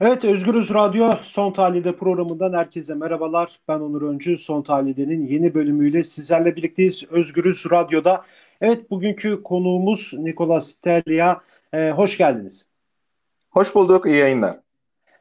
Evet, Özgürüz Radyo Son Tahlilde programından herkese merhabalar. Ben Onur Öncü. Son Tahlide'nin yeni bölümüyle sizlerle birlikteyiz. Özgürüz Radyo'da. Evet, bugünkü konuğumuz Nikola Stelya. Ee, hoş geldiniz. Hoş bulduk, iyi yayınlar.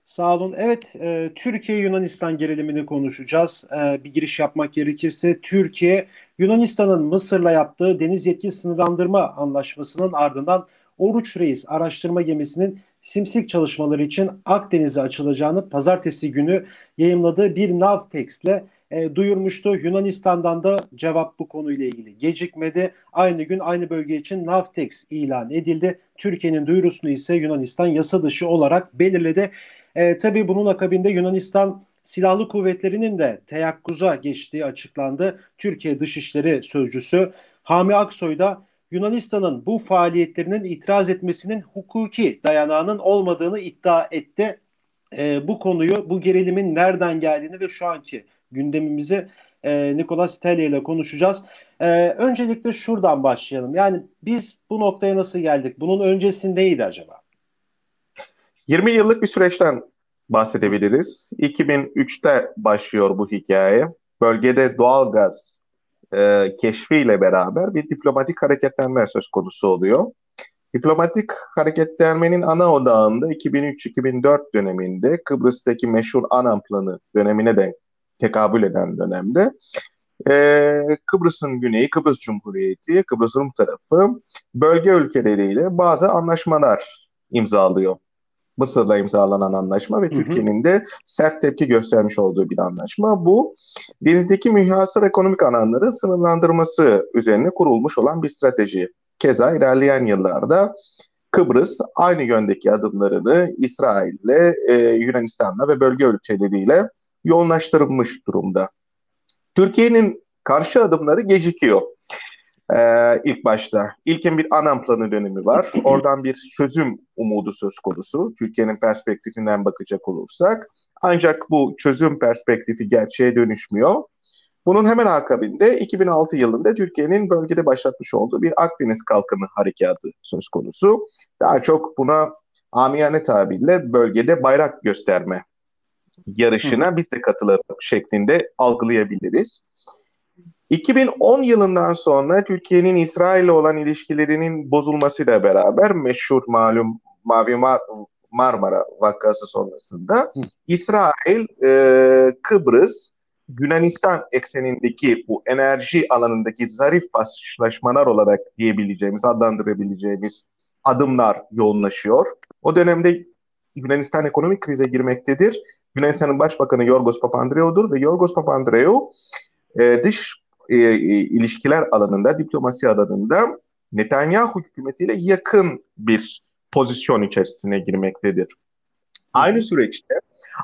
Sağ olun. Evet, e, Türkiye-Yunanistan gerilimini konuşacağız. E, bir giriş yapmak gerekirse Türkiye, Yunanistan'ın Mısır'la yaptığı deniz yetki sınırlandırma anlaşmasının ardından Oruç Reis araştırma gemisinin simsik çalışmaları için Akdeniz'e açılacağını pazartesi günü yayımladığı bir Navtex'le e, duyurmuştu. Yunanistan'dan da cevap bu konuyla ilgili gecikmedi. Aynı gün aynı bölge için Navtex ilan edildi. Türkiye'nin duyurusunu ise Yunanistan yasa dışı olarak belirledi. E, tabii bunun akabinde Yunanistan Silahlı Kuvvetleri'nin de teyakkuza geçtiği açıklandı. Türkiye Dışişleri Sözcüsü Hami Aksoy da Yunanistan'ın bu faaliyetlerinin itiraz etmesinin hukuki dayanağının olmadığını iddia etti. E, bu konuyu, bu gerilimin nereden geldiğini ve şu anki gündemimizi e, Nikolas Telye ile konuşacağız. E, öncelikle şuradan başlayalım. Yani biz bu noktaya nasıl geldik? Bunun öncesindeydi acaba? 20 yıllık bir süreçten bahsedebiliriz. 2003'te başlıyor bu hikaye. Bölgede doğal gaz e, keşfiyle beraber bir diplomatik hareketlenme söz konusu oluyor. Diplomatik hareketlenmenin ana odağında 2003-2004 döneminde Kıbrıs'taki meşhur Anam Planı dönemine de tekabül eden dönemde e, Kıbrıs'ın güneyi, Kıbrıs Cumhuriyeti, Kıbrıs Rum tarafı bölge ülkeleriyle bazı anlaşmalar imzalıyor. Mısır'la imzalanan anlaşma ve Türkiye'nin de sert tepki göstermiş olduğu bir anlaşma. Bu denizdeki mühasır ekonomik alanların sınırlandırması üzerine kurulmuş olan bir strateji. Keza ilerleyen yıllarda Kıbrıs aynı yöndeki adımlarını İsrail'le, e, Yunanistan'la ve bölge ülkeleriyle yoğunlaştırılmış durumda. Türkiye'nin karşı adımları gecikiyor. Ee, ilk başta. İlkin bir anam planı dönemi var. Oradan bir çözüm umudu söz konusu. Türkiye'nin perspektifinden bakacak olursak. Ancak bu çözüm perspektifi gerçeğe dönüşmüyor. Bunun hemen akabinde 2006 yılında Türkiye'nin bölgede başlatmış olduğu bir Akdeniz Kalkını Harekatı söz konusu. Daha çok buna amiyane tabirle bölgede bayrak gösterme yarışına biz de katılalım şeklinde algılayabiliriz. 2010 yılından sonra Türkiye'nin İsrail ile olan ilişkilerinin bozulmasıyla beraber meşhur malum Mavi Mar Marmara vakası sonrasında Hı. İsrail, e, Kıbrıs, Yunanistan eksenindeki bu enerji alanındaki zarif paslaşmalar olarak diyebileceğimiz, adlandırabileceğimiz adımlar yoğunlaşıyor. O dönemde Yunanistan ekonomik krize girmektedir. Yunanistan'ın başbakanı Yorgos Papandreou'dur ve Yorgos Papandreou e, dış e, e, ilişkiler alanında, diplomasi alanında Netanyahu hükümetiyle yakın bir pozisyon içerisine girmektedir. Aynı süreçte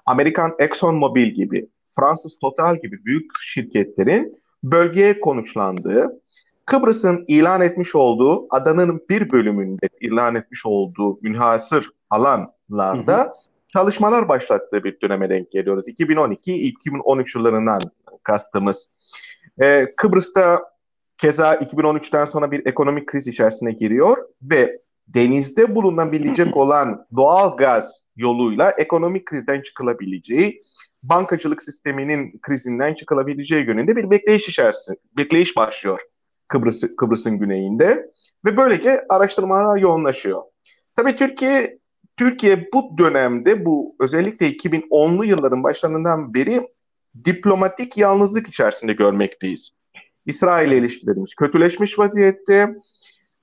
Amerikan Exxon Mobil gibi, Fransız Total gibi büyük şirketlerin bölgeye konuşlandığı, Kıbrıs'ın ilan etmiş olduğu adanın bir bölümünde ilan etmiş olduğu münhasır alanlarda hı hı. çalışmalar başlattığı bir döneme denk geliyoruz. 2012-2013 yıllarından kastımız. Ee, Kıbrıs'ta keza 2013'ten sonra bir ekonomik kriz içerisine giriyor ve denizde bulunabilecek olan doğal gaz yoluyla ekonomik krizden çıkılabileceği, bankacılık sisteminin krizinden çıkılabileceği yönünde bir bekleyiş içerisinde, bekleyiş başlıyor Kıbrıs Kıbrıs'ın güneyinde ve böylece araştırmalar yoğunlaşıyor. Tabii Türkiye Türkiye bu dönemde bu özellikle 2010'lu yılların başlarından beri diplomatik yalnızlık içerisinde görmekteyiz. İsrail ile ilişkilerimiz kötüleşmiş vaziyette.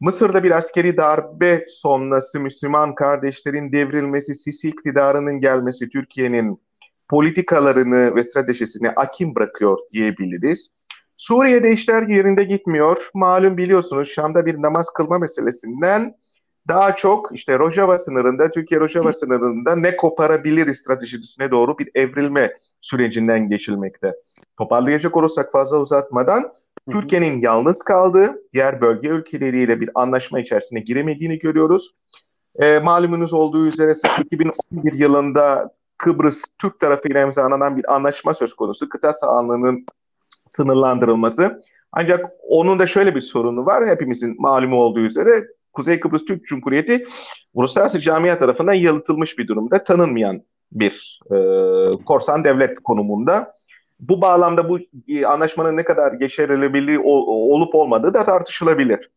Mısır'da bir askeri darbe sonrası Müslüman kardeşlerin devrilmesi, Sisi iktidarının gelmesi Türkiye'nin politikalarını ve stratejisini akim bırakıyor diyebiliriz. Suriye'de işler yerinde gitmiyor. Malum biliyorsunuz Şam'da bir namaz kılma meselesinden daha çok işte Rojava sınırında, Türkiye Rojava sınırında ne koparabilir stratejisine doğru bir evrilme sürecinden geçilmekte. Toparlayacak olursak fazla uzatmadan Türkiye'nin yalnız kaldığı, diğer bölge ülkeleriyle bir anlaşma içerisine giremediğini görüyoruz. E, malumunuz olduğu üzere 2011 yılında Kıbrıs Türk tarafıyla imzalanan bir anlaşma söz konusu. Kıta sahanlığının sınırlandırılması. Ancak onun da şöyle bir sorunu var. Hepimizin malumu olduğu üzere Kuzey Kıbrıs Türk Cumhuriyeti uluslararası camia tarafından yalıtılmış bir durumda. Tanınmayan bir e, korsan devlet konumunda. Bu bağlamda bu e, anlaşmanın ne kadar geçerliliği olup olmadığı da tartışılabilir.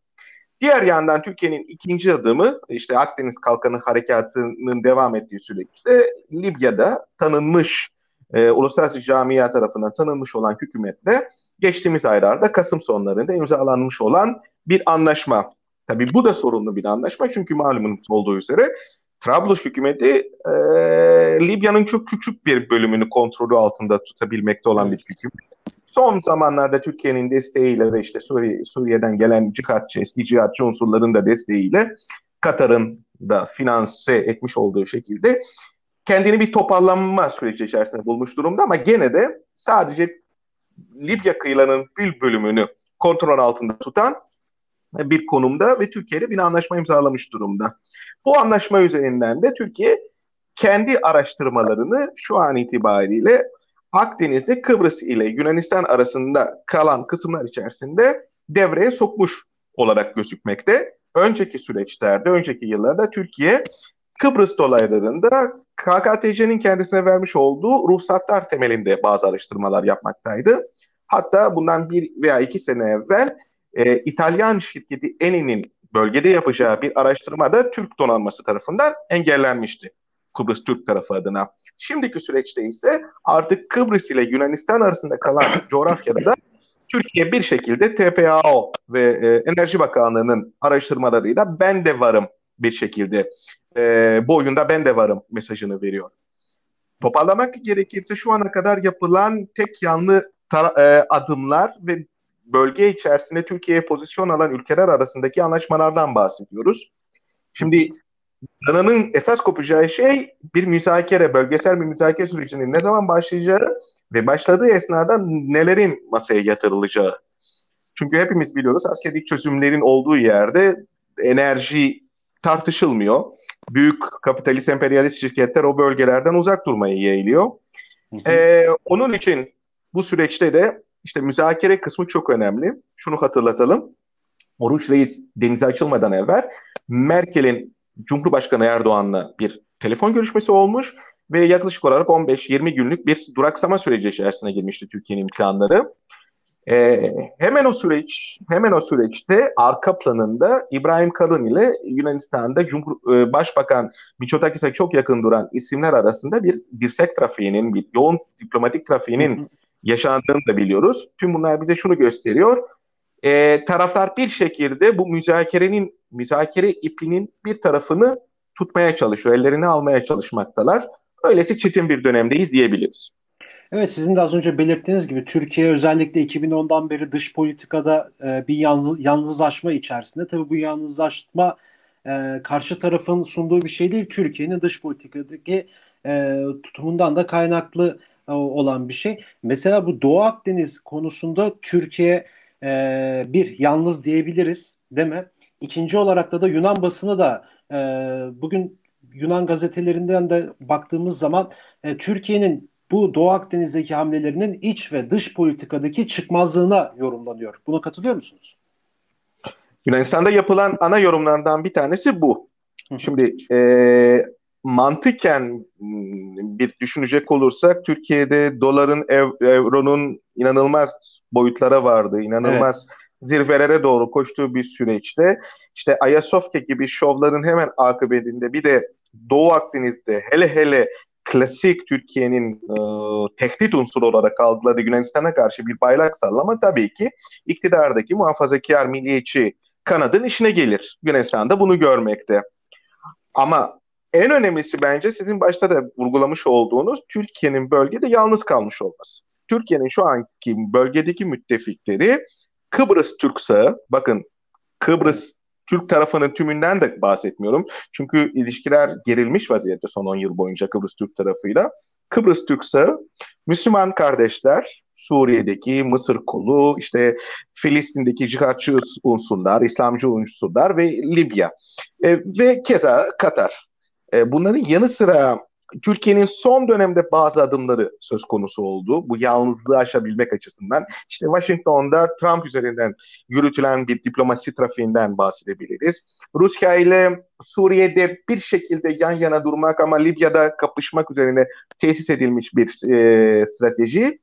Diğer yandan Türkiye'nin ikinci adımı işte Akdeniz Kalkanı Harekatı'nın devam ettiği süreçte Libya'da tanınmış e, uluslararası camia tarafından tanınmış olan hükümetle geçtiğimiz aylarda Kasım sonlarında imzalanmış olan bir anlaşma. Tabii bu da sorunlu bir anlaşma çünkü malumunuz olduğu üzere Trablus hükümeti e, Libya'nın çok küçük bir bölümünü kontrolü altında tutabilmekte olan bir hükümet. Son zamanlarda Türkiye'nin desteğiyle ve işte Suriye, Suriye'den gelen cihatçı, eski cihatçı unsurların da desteğiyle Katar'ın da finanse etmiş olduğu şekilde kendini bir toparlanma süreci içerisinde bulmuş durumda ama gene de sadece Libya kıyılarının bir bölümünü kontrol altında tutan bir konumda ve Türkiye bir anlaşma imzalamış durumda. Bu anlaşma üzerinden de Türkiye kendi araştırmalarını şu an itibariyle Akdeniz'de Kıbrıs ile Yunanistan arasında kalan kısımlar içerisinde devreye sokmuş olarak gözükmekte. Önceki süreçlerde, önceki yıllarda Türkiye Kıbrıs dolaylarında KKTC'nin kendisine vermiş olduğu ruhsatlar temelinde bazı araştırmalar yapmaktaydı. Hatta bundan bir veya iki sene evvel e, İtalyan şirketi Eni'nin bölgede yapacağı bir araştırmada Türk donanması tarafından engellenmişti. Kıbrıs Türk tarafı adına. Şimdiki süreçte ise artık Kıbrıs ile Yunanistan arasında kalan coğrafyada da Türkiye bir şekilde TPAO ve e, Enerji Bakanlığı'nın araştırmalarıyla ben de varım bir şekilde e, bu oyunda ben de varım mesajını veriyor. Toparlamak gerekirse şu ana kadar yapılan tek yanlı e, adımlar ve bölge içerisinde Türkiye'ye pozisyon alan ülkeler arasındaki anlaşmalardan bahsediyoruz. Şimdi Dana'nın esas kopacağı şey bir müzakere, bölgesel bir müzakere sürecinin ne zaman başlayacağı ve başladığı esnada nelerin masaya yatırılacağı. Çünkü hepimiz biliyoruz askeri çözümlerin olduğu yerde enerji tartışılmıyor. Büyük kapitalist emperyalist şirketler o bölgelerden uzak durmayı yeğliyor. Ee, onun için bu süreçte de işte müzakere kısmı çok önemli. Şunu hatırlatalım. Oruç Reis denize açılmadan evvel Merkel'in Cumhurbaşkanı Erdoğan'la bir telefon görüşmesi olmuş ve yaklaşık olarak 15-20 günlük bir duraksama süreci içerisine girmişti Türkiye'nin imkanları. Ee, hemen o süreç, hemen o süreçte arka planında İbrahim Kalın ile Yunanistan'da Cumhur, e, Başbakan Mitsotakis'e çok yakın duran isimler arasında bir dirsek trafiğinin, bir yoğun diplomatik trafiğinin yaşandığını da biliyoruz. Tüm bunlar bize şunu gösteriyor. E, taraflar bir şekilde bu müzakerenin, müzakere ipinin bir tarafını tutmaya çalışıyor, ellerini almaya çalışmaktalar. Öylesi çetin bir dönemdeyiz diyebiliriz. Evet sizin de az önce belirttiğiniz gibi Türkiye özellikle 2010'dan beri dış politikada e, bir yalnız, yalnızlaşma içerisinde. Tabii bu yalnızlaşma e, karşı tarafın sunduğu bir şey değil. Türkiye'nin dış politikadaki e, tutumundan da kaynaklı olan bir şey. Mesela bu Doğu Akdeniz konusunda Türkiye e, bir yalnız diyebiliriz değil mi? İkinci olarak da da Yunan basını da e, bugün Yunan gazetelerinden de baktığımız zaman e, Türkiye'nin bu Doğu Akdeniz'deki hamlelerinin iç ve dış politikadaki çıkmazlığına yorumlanıyor. Buna katılıyor musunuz? Yunanistan'da yapılan ana yorumlardan bir tanesi bu. Şimdi e, mantıken hmm, bir düşünecek olursak Türkiye'de doların, ev, euronun inanılmaz boyutlara vardı, inanılmaz evet. zirvelere doğru koştuğu bir süreçte işte Ayasofya gibi şovların hemen akıbetinde bir de Doğu Akdeniz'de hele hele klasik Türkiye'nin e, tehdit unsuru olarak algıladığı Yunanistan'a karşı bir bayrak sallama tabii ki iktidardaki muhafazakar milliyetçi kanadın işine gelir. Yunanistan da bunu görmekte. Ama en önemlisi bence sizin başta da vurgulamış olduğunuz Türkiye'nin bölgede yalnız kalmış olması. Türkiye'nin şu anki bölgedeki müttefikleri Kıbrıs Türksağı, bakın Kıbrıs Türk tarafının tümünden de bahsetmiyorum. Çünkü ilişkiler gerilmiş vaziyette son 10 yıl boyunca Kıbrıs Türk tarafıyla. Kıbrıs Türksağı, Müslüman kardeşler, Suriye'deki Mısır kolu, işte Filistin'deki cihatçı unsurlar, İslamcı unsurlar ve Libya. E, ve keza Katar. E, bunların yanı sıra Türkiye'nin son dönemde bazı adımları söz konusu oldu. Bu yalnızlığı aşabilmek açısından. İşte Washington'da Trump üzerinden yürütülen bir diplomasi trafiğinden bahsedebiliriz. Rusya ile Suriye'de bir şekilde yan yana durmak ama Libya'da kapışmak üzerine tesis edilmiş bir e, strateji.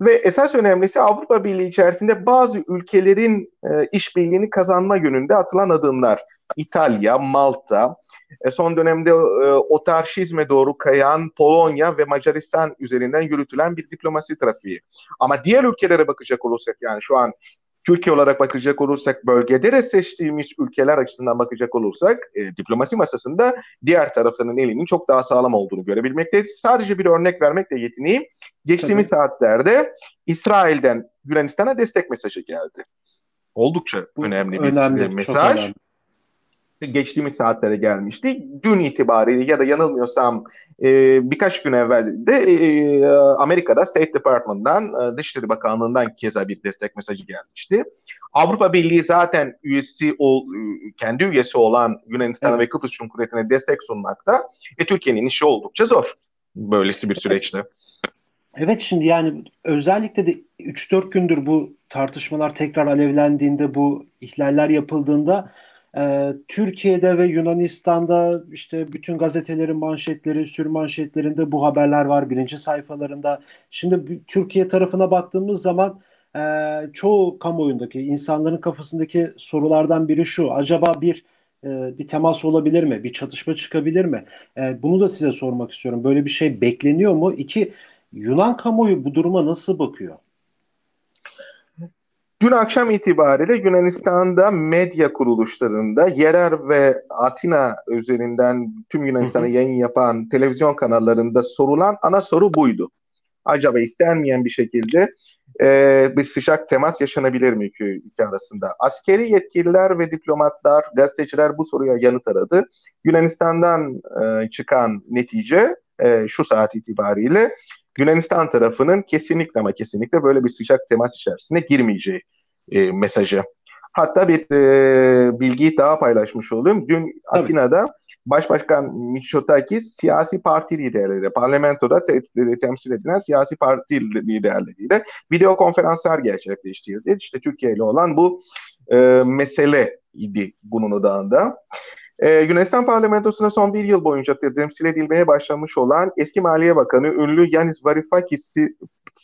Ve esas önemlisi Avrupa Birliği içerisinde bazı ülkelerin e, işbirliğini kazanma yönünde atılan adımlar. İtalya, Malta, e, son dönemde e, otarşizme doğru kayan Polonya ve Macaristan üzerinden yürütülen bir diplomasi trafiği. Ama diğer ülkelere bakacak olursak yani şu an Türkiye olarak bakacak olursak bölgede de seçtiğimiz ülkeler açısından bakacak olursak e, diplomasi masasında diğer tarafının elinin çok daha sağlam olduğunu görebilmekteyiz. Sadece bir örnek vermekle yetineyim. Geçtiğimiz Tabii. saatlerde İsrail'den Yunanistan'a destek mesajı geldi. Oldukça Bu önemli bir önemli, mesaj. Önemli geçtiğimiz saatlere gelmişti. Dün itibariyle ya da yanılmıyorsam e, birkaç gün evvel de e, Amerika'da State Department'dan, e, Dışişleri Bakanlığı'ndan keza bir destek mesajı gelmişti. Avrupa Birliği zaten üyesi ol, kendi üyesi olan Yunanistan'a evet. ve Kıbrıs Cumhuriyeti'ne destek sunmakta. ve Türkiye'nin işi oldukça zor böylesi bir süreçte. Evet şimdi yani özellikle de 3-4 gündür bu tartışmalar tekrar alevlendiğinde bu ihlaller yapıldığında ee, Türkiye'de ve Yunanistan'da işte bütün gazetelerin manşetleri, sür manşetlerinde bu haberler var birinci sayfalarında. Şimdi Türkiye tarafına baktığımız zaman e, çoğu kamuoyundaki insanların kafasındaki sorulardan biri şu. Acaba bir e, bir temas olabilir mi? Bir çatışma çıkabilir mi? E, bunu da size sormak istiyorum. Böyle bir şey bekleniyor mu? İki, Yunan kamuoyu bu duruma nasıl bakıyor? Dün akşam itibariyle Yunanistan'da medya kuruluşlarında yerel ve Atina üzerinden tüm Yunanistan'a yayın yapan televizyon kanallarında sorulan ana soru buydu. Acaba istenmeyen bir şekilde e, bir sıcak temas yaşanabilir mi iki ülke arasında? Askeri yetkililer ve diplomatlar, gazeteciler bu soruya yanıt aradı. Yunanistan'dan e, çıkan netice e, şu saat itibariyle Yunanistan tarafının kesinlikle ama kesinlikle böyle bir sıcak temas içerisine girmeyeceği e, mesajı. Hatta bir e, bilgiyi daha paylaşmış olayım. Dün Tabii. Atina'da Başbakan Mitsotakis siyasi parti liderleri, parlamentoda te- temsil edilen siyasi parti liderleriyle video konferanslar gerçekleştirdi. İşte Türkiye ile olan bu e, mesele idi bunun odağında. Ee, Yunanistan parlamentosuna son bir yıl boyunca temsil edilmeye başlamış olan eski Maliye Bakanı ünlü Yanis Varoufakis'in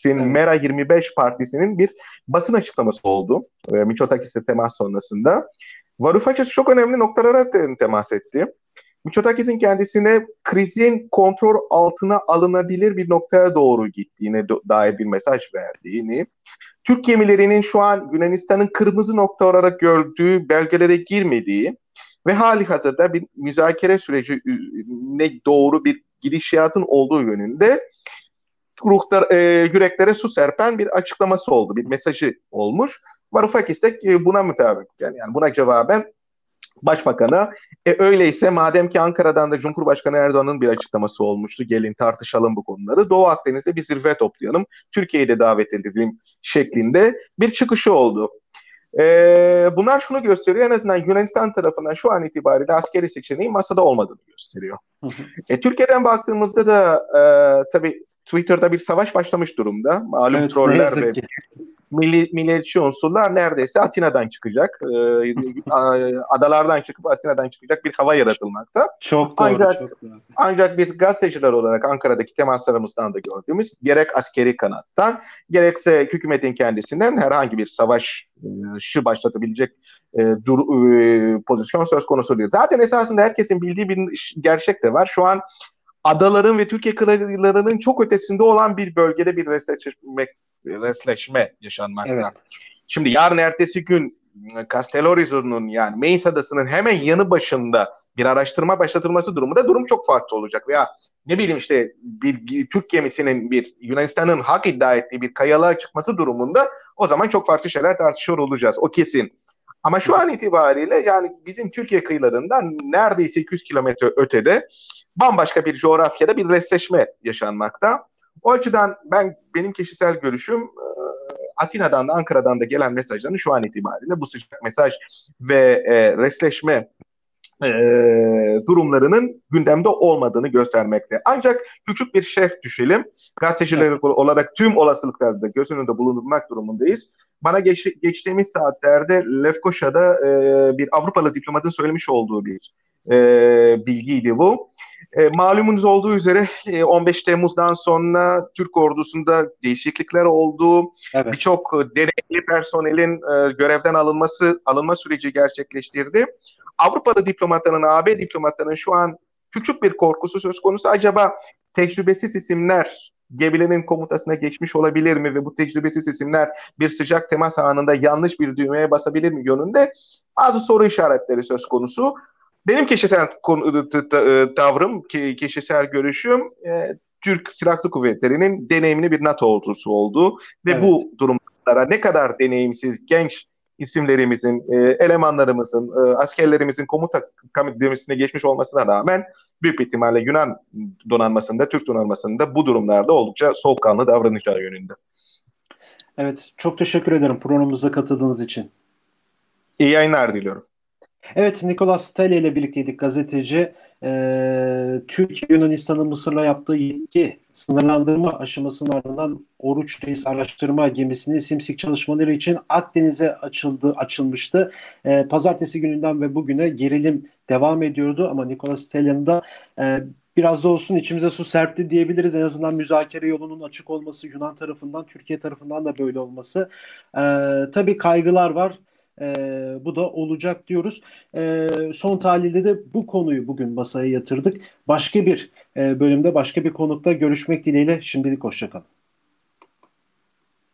evet. Mera 25 partisinin bir basın açıklaması oldu. E, Mitsotakis'le temas sonrasında. Varoufakis çok önemli noktalara temas etti. Mitsotakis'in kendisine krizin kontrol altına alınabilir bir noktaya doğru gittiğine dair bir mesaj verdiğini, Türk gemilerinin şu an Yunanistan'ın kırmızı nokta olarak gördüğü belgelere girmediği, ve hali hazırda bir müzakere süreci ne doğru bir gidişatın olduğu yönünde ruhlar, e, yüreklere su serpen bir açıklaması oldu, bir mesajı olmuş. Varoufakis de e, buna mutabık yani, yani buna cevaben Başbakan'a e, öyleyse madem ki Ankara'dan da Cumhurbaşkanı Erdoğan'ın bir açıklaması olmuştu gelin tartışalım bu konuları Doğu Akdeniz'de bir zirve toplayalım Türkiye'yi de davet edelim şeklinde bir çıkışı oldu. E, bunlar şunu gösteriyor en azından Yunanistan tarafından şu an itibariyle askeri seçeneği masada olmadığını gösteriyor. Hı hı. E, Türkiye'den baktığımızda da e, tabii Twitter'da bir savaş başlamış durumda. Malum evet, troller ve milli, milliyetçi unsurlar neredeyse Atina'dan çıkacak. E, adalardan çıkıp Atina'dan çıkacak bir hava yaratılmakta. Çok doğru. Ancak, çok doğru. ancak biz gazeteciler olarak Ankara'daki temaslarımızdan da gördüğümüz gerek askeri kanattan gerekse hükümetin kendisinden herhangi bir savaş şu başlatabilecek e, dur, e, pozisyon söz konusu değil. Zaten esasında herkesin bildiği bir gerçek de var. Şu an adaların ve Türkiye kıyılarının çok ötesinde olan bir bölgede bir resleşme, resleşme yaşanmakta. Evet. Şimdi yarın ertesi gün Castellorizo'nun yani Meis Adası'nın hemen yanı başında bir araştırma başlatılması durumunda durum çok farklı olacak. Veya ne bileyim işte bir, bir Türk gemisinin bir Yunanistan'ın hak iddia ettiği bir kayalığa çıkması durumunda o zaman çok farklı şeyler tartışıyor olacağız. O kesin. Ama şu an itibariyle yani bizim Türkiye kıyılarından neredeyse 200 kilometre ötede bambaşka bir coğrafyada bir resleşme yaşanmakta. O açıdan ben benim kişisel görüşüm e, Atina'dan da Ankara'dan da gelen mesajların şu an itibariyle bu sıcak mesaj ve e, resleşme e, durumlarının gündemde olmadığını göstermekte. Ancak küçük bir şerh düşelim. Gazeteciler evet. olarak tüm olasılıklarda göz önünde bulundurmak durumundayız. Bana geç, geçtiğimiz saatlerde Lefkoşa'da e, bir Avrupalı diplomatın söylemiş olduğu bir e, bilgiydi bu. E, malumunuz olduğu üzere e, 15 Temmuz'dan sonra Türk ordusunda değişiklikler oldu. Evet. Birçok deneyimli personelin e, görevden alınması alınma süreci gerçekleştirdi. Avrupa'da diplomatların, AB diplomatların şu an küçük bir korkusu söz konusu. Acaba tecrübesiz isimler gemilerin komutasına geçmiş olabilir mi ve bu tecrübesiz isimler bir sıcak temas anında yanlış bir düğmeye basabilir mi yönünde bazı soru işaretleri söz konusu. Benim kişisel tavrım, kişisel görüşüm e, Türk Silahlı Kuvvetleri'nin deneyimli bir NATO ordusu olduğu ve evet. bu durumlara ne kadar deneyimsiz genç isimlerimizin, e, elemanlarımızın, e, askerlerimizin komuta kademisine geçmiş olmasına rağmen büyük bir ihtimalle Yunan donanmasında, Türk donanmasında bu durumlarda oldukça soğukkanlı davranacağı yönünde. Evet, çok teşekkür ederim programımıza katıldığınız için. İyi yayınlar diliyorum. Evet, Nikolas Tele ile birlikteydik gazeteci. Ee, Türkiye Yunanistan'ın Mısır'la yaptığı yetki sınırlandırma aşamasının ardından Oruç Reis araştırma gemisinin simsik çalışmaları için Akdeniz'e açıldı, açılmıştı. Ee, pazartesi gününden ve bugüne gerilim devam ediyordu ama Nikolas Tele'nin de e, biraz da olsun içimize su serpti diyebiliriz. En azından müzakere yolunun açık olması Yunan tarafından, Türkiye tarafından da böyle olması. Ee, tabii kaygılar var. E, bu da olacak diyoruz. E, son tahlilde de bu konuyu bugün masaya yatırdık. Başka bir e, bölümde başka bir konukta görüşmek dileğiyle şimdilik hoşçakalın.